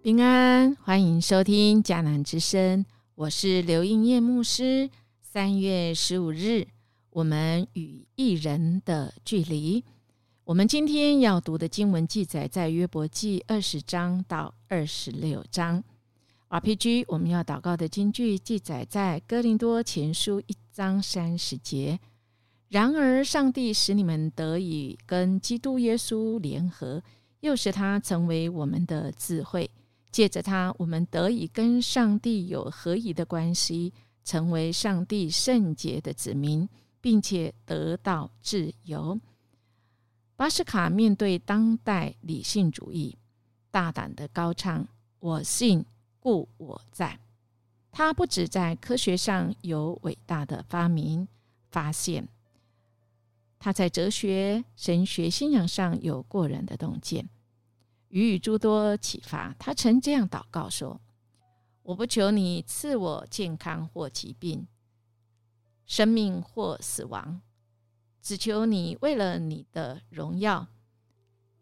平安，欢迎收听迦南之声，我是刘应叶牧师。三月十五日，我们与一人的距离。我们今天要读的经文记载在约伯记二十章到二十六章。RPG，我们要祷告的经句记载在哥林多前书一章三十节。然而，上帝使你们得以跟基督耶稣联合，又使他成为我们的智慧。借着他，我们得以跟上帝有合一的关系，成为上帝圣洁的子民，并且得到自由。巴斯卡面对当代理性主义，大胆的高唱：“我信，故我在。”他不止在科学上有伟大的发明发现，他在哲学、神学、信仰上有过人的洞见，予以诸多启发。他曾这样祷告说：“我不求你赐我健康或疾病，生命或死亡。”只求你为了你的荣耀，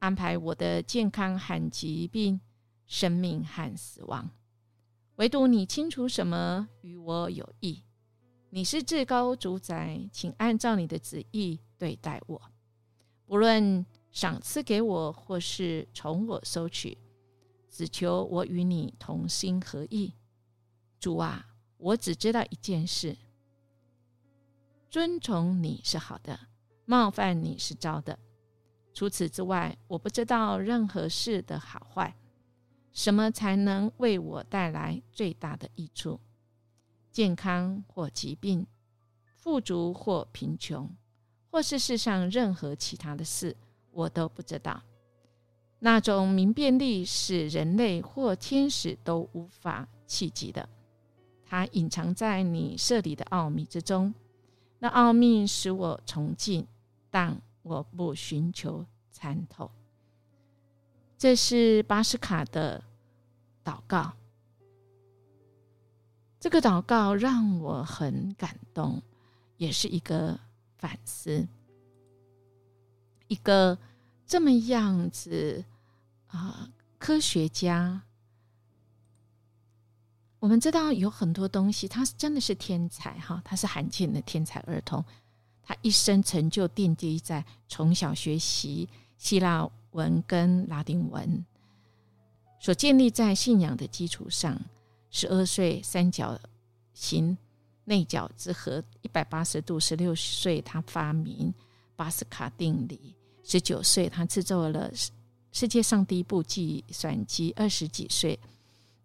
安排我的健康和疾病、生命和死亡。唯独你清楚什么与我有益。你是至高主宰，请按照你的旨意对待我。不论赏赐给我，或是从我收取，只求我与你同心合意。主啊，我只知道一件事。尊崇你是好的，冒犯你是糟的。除此之外，我不知道任何事的好坏。什么才能为我带来最大的益处？健康或疾病，富足或贫穷，或是世上任何其他的事，我都不知道。那种明辨力是人类或天使都无法企及的。它隐藏在你设立的奥秘之中。那奥秘使我崇敬，但我不寻求参透。这是巴斯卡的祷告。这个祷告让我很感动，也是一个反思。一个这么样子啊，科学家。我们知道有很多东西，他是真的是天才哈，他是罕见的天才儿童。他一生成就奠基在从小学习希腊文跟拉丁文，所建立在信仰的基础上。十二岁三角形内角之和一百八十度，十六岁他发明巴斯卡定理，十九岁他制作了世界上第一部计算机，二十几岁。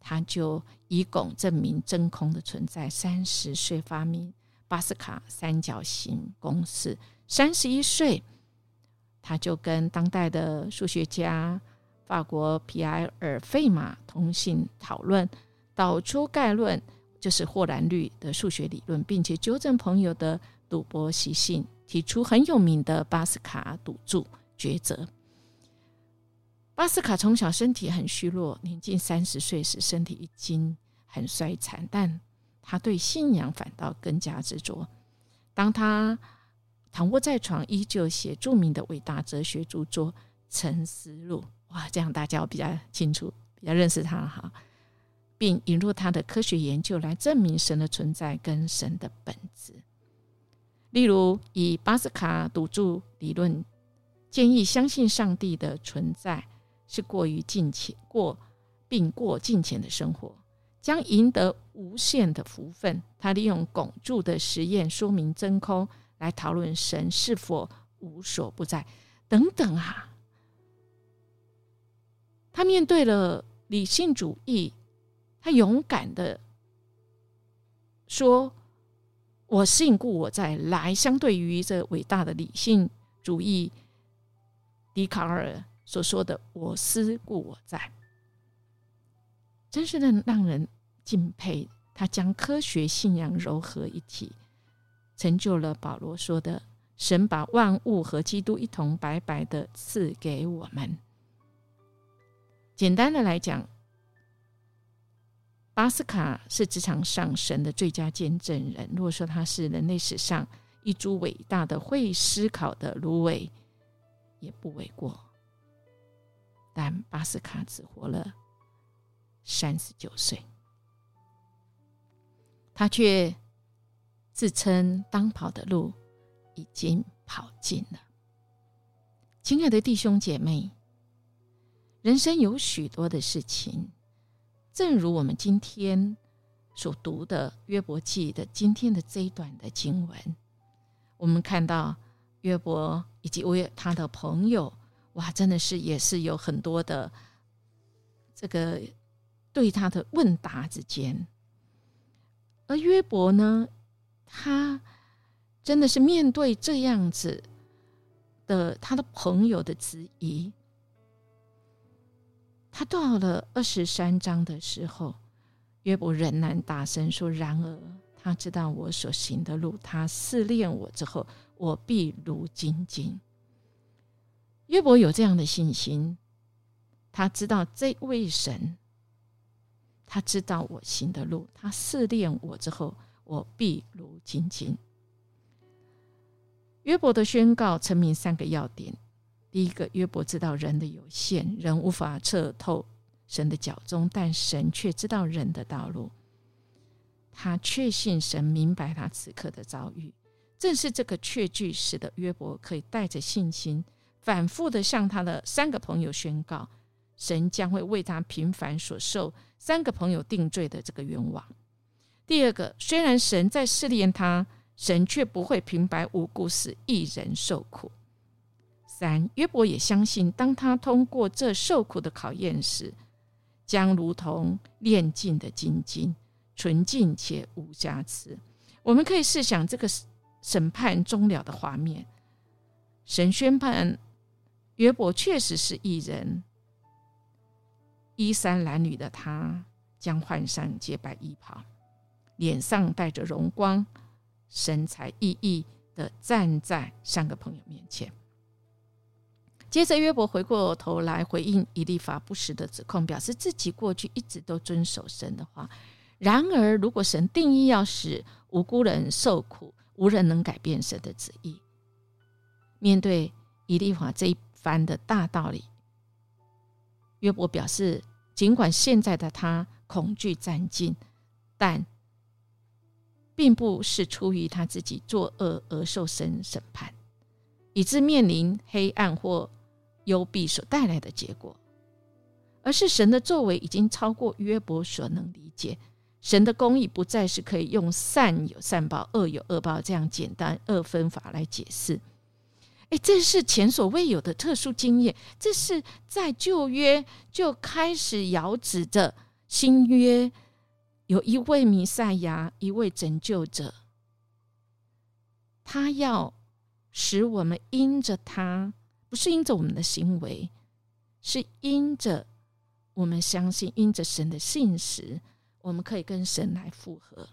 他就以汞证明真空的存在。三十岁发明巴斯卡三角形公式。三十一岁，他就跟当代的数学家法国皮埃尔费马通信讨论，导出概论，就是霍兰律的数学理论，并且纠正朋友的赌博习性，提出很有名的巴斯卡赌注抉择。巴斯卡从小身体很虚弱，年近三十岁时身体已经很衰残，但他对信仰反倒更加执着。当他躺卧在床，依旧写著名的伟大哲学著作《沉思录》。哇，这样大家比较清楚，比较认识他哈，并引入他的科学研究来证明神的存在跟神的本质。例如，以巴斯卡赌注理论，建议相信上帝的存在。是过于尽钱过，并过尽钱的生活，将赢得无限的福分。他利用拱柱的实验说明真空，来讨论神是否无所不在等等啊。他面对了理性主义，他勇敢的说：“我信故我在。”来相对于这伟大的理性主义，笛卡尔。所说的“我思故我在”，真是让让人敬佩。他将科学信仰糅合一体，成就了保罗说的“神把万物和基督一同白白的赐给我们”。简单的来讲，巴斯卡是职场上神的最佳见证人。如果说他是人类史上一株伟大的会思考的芦苇，也不为过。但巴斯卡只活了三十九岁，他却自称当跑的路已经跑尽了。亲爱的弟兄姐妹，人生有许多的事情，正如我们今天所读的约伯记的今天的这一段的经文，我们看到约伯以及为他的朋友，哇，真的是也是有很多的这个对他的问答之间，而约伯呢，他真的是面对这样子。的他的朋友的质疑，他到了二十三章的时候，约伯仍然大声说：“然而他知道我所行的路，他试炼我之后，我必如金金。”约伯有这样的信心，他知道这位神，他知道我行的路，他试炼我之后，我必如金金。约伯的宣告成明三个要点：第一个，约伯知道人的有限，人无法彻透神的脚中，但神却知道人的道路。他确信神明白他此刻的遭遇，正是这个确据使得约伯可以带着信心，反复的向他的三个朋友宣告：神将会为他平凡所受三个朋友定罪的这个冤枉。第二个，虽然神在试炼他。神却不会平白无故使一人受苦。三约伯也相信，当他通过这受苦的考验时，将如同炼尽的金金，纯净且无瑕疵。我们可以试想这个审判终了的画面：神宣判约伯确实是异人，衣衫褴褛的他将换上洁白衣袍，脸上带着荣光。神采奕奕的站在三个朋友面前。接着，约伯回过头来回应以利法不实的指控，表示自己过去一直都遵守神的话。然而，如果神定义要使无辜人受苦，无人能改变神的旨意。面对以利法这一番的大道理，约伯表示，尽管现在的他恐惧战尽，但。并不是出于他自己作恶而受神审判，以致面临黑暗或幽闭所带来的结果，而是神的作为已经超过约伯所能理解。神的公义不再是可以用善有善报、恶有恶报这样简单二分法来解释。哎，这是前所未有的特殊经验，这是在旧约就开始遥指着新约。有一位弥赛亚，一位拯救者，他要使我们因着他，不是因着我们的行为，是因着我们相信，因着神的信实，我们可以跟神来复合，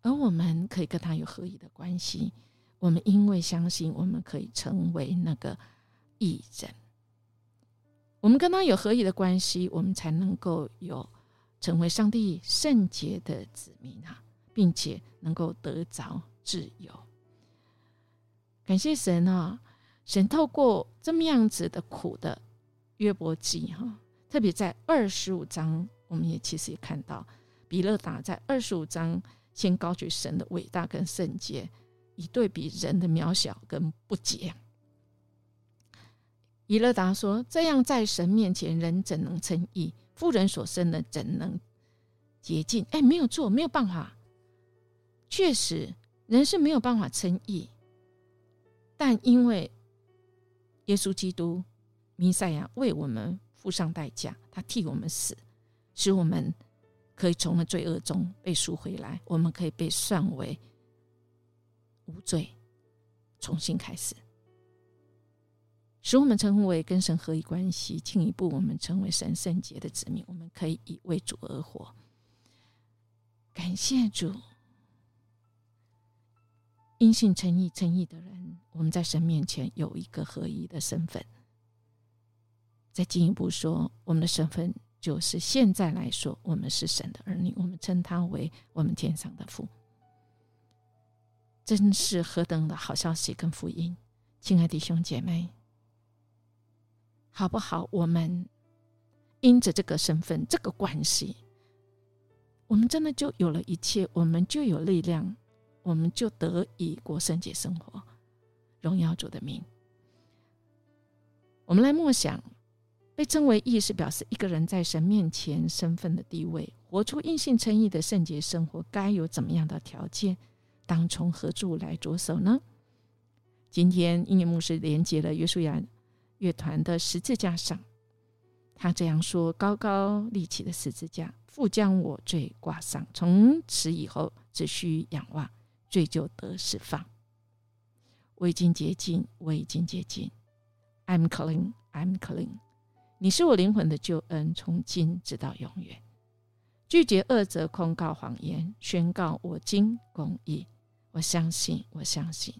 而我们可以跟他有合一的关系。我们因为相信，我们可以成为那个义人。我们跟他有合一的关系，我们才能够有。成为上帝圣洁的子民啊，并且能够得着自由。感谢神啊！神透过这么样子的苦的约伯记哈，特别在二十五章，我们也其实也看到比勒达在二十五章先高举神的伟大跟圣洁，以对比人的渺小跟不洁。以勒达说：“这样在神面前，人怎能称义？”妇人所生的怎能洁净？哎，没有错，没有办法。确实，人是没有办法称义，但因为耶稣基督弥赛亚为我们付上代价，他替我们死，使我们可以从了罪恶中被赎回来，我们可以被算为无罪，重新开始。使我们成为跟神合一关系，进一步我们成为神圣洁的子民，我们可以以为主而活。感谢主，因信诚意诚意的人，我们在神面前有一个合一的身份。再进一步说，我们的身份就是现在来说，我们是神的儿女，我们称他为我们天上的父。真是何等的好消息跟福音，亲爱的弟兄姐妹！好不好？我们因着这个身份、这个关系，我们真的就有了一切，我们就有力量，我们就得以过圣洁生活，荣耀主的名。我们来默想，被称为义是表示一个人在神面前身份的地位，活出因信称义的圣洁生活，该有怎么样的条件？当从何处来着手呢？今天音乐牧师连接了约书亚乐团的十字架上，他这样说：“高高立起的十字架，复将我罪挂上，从此以后只需仰望，罪就得释放。我已经洁净，我已经洁净。” I'm clean, I'm clean。你是我灵魂的救恩，从今直到永远。拒绝恶则控告谎言，宣告我今公义。我相信，我相信，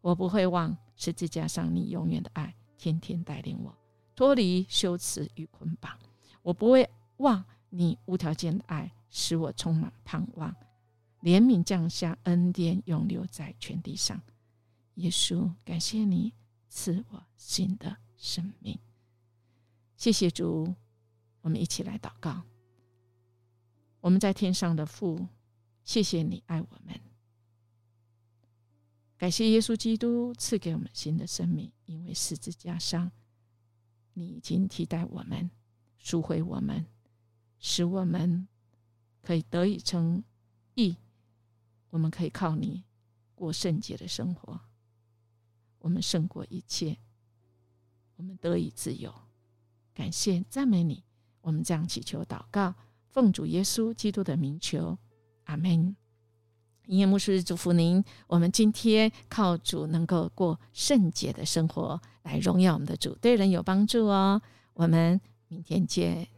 我不会忘十字架上你永远的爱，天天带领我脱离羞耻与捆绑。我不会忘你无条件的爱，使我充满盼望。怜悯降下，恩典永留在全地上。耶稣，感谢你。赐我新的生命，谢谢主。我们一起来祷告。我们在天上的父，谢谢你爱我们，感谢耶稣基督赐给我们新的生命，因为十字架上你已经替代我们，赎回我们，使我们可以得以成义，我们可以靠你过圣洁的生活。我们胜过一切，我们得以自由。感谢赞美你，我们这样祈求祷告，奉主耶稣基督的名求，阿门。音乐牧师祝福您，我们今天靠主能够过圣洁的生活，来荣耀我们的主，对人有帮助哦。我们明天见。